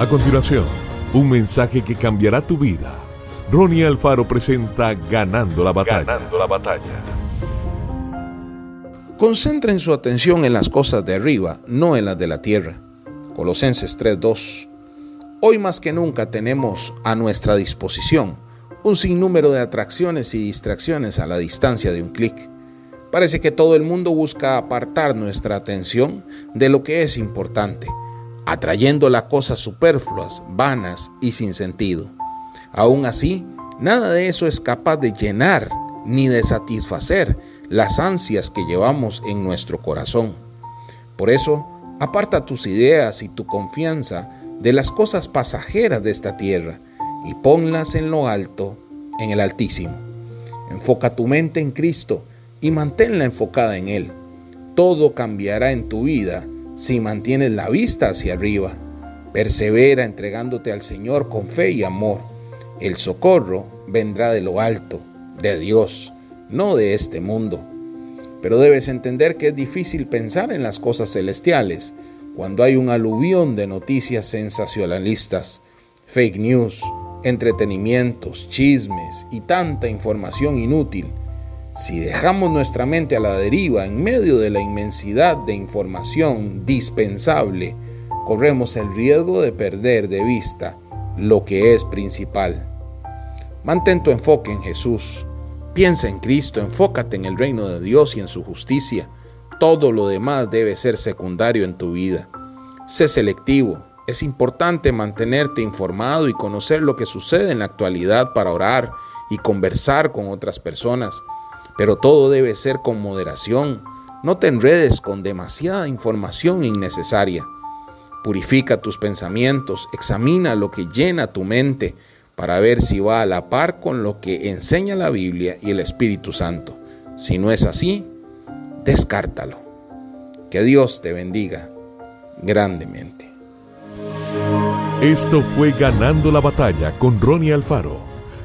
A continuación, un mensaje que cambiará tu vida. Ronnie Alfaro presenta Ganando la batalla. Ganando la batalla. Concentren su atención en las cosas de arriba, no en las de la tierra. Colosenses 3:2. Hoy más que nunca tenemos a nuestra disposición un sinnúmero de atracciones y distracciones a la distancia de un clic. Parece que todo el mundo busca apartar nuestra atención de lo que es importante atrayendo las cosas superfluas, vanas y sin sentido. Aún así, nada de eso es capaz de llenar ni de satisfacer las ansias que llevamos en nuestro corazón. Por eso, aparta tus ideas y tu confianza de las cosas pasajeras de esta tierra y ponlas en lo alto, en el Altísimo. Enfoca tu mente en Cristo y manténla enfocada en Él. Todo cambiará en tu vida si mantienes la vista hacia arriba. Persevera entregándote al Señor con fe y amor. El socorro vendrá de lo alto, de Dios, no de este mundo. Pero debes entender que es difícil pensar en las cosas celestiales cuando hay un aluvión de noticias sensacionalistas, fake news, entretenimientos, chismes y tanta información inútil si dejamos nuestra mente a la deriva en medio de la inmensidad de información dispensable, corremos el riesgo de perder de vista lo que es principal. Mantén tu enfoque en Jesús. Piensa en Cristo, enfócate en el reino de Dios y en su justicia. Todo lo demás debe ser secundario en tu vida. Sé selectivo. Es importante mantenerte informado y conocer lo que sucede en la actualidad para orar y conversar con otras personas pero todo debe ser con moderación. No te enredes con demasiada información innecesaria. Purifica tus pensamientos, examina lo que llena tu mente para ver si va a la par con lo que enseña la Biblia y el Espíritu Santo. Si no es así, descártalo. Que Dios te bendiga grandemente. Esto fue Ganando la Batalla con Ronnie Alfaro.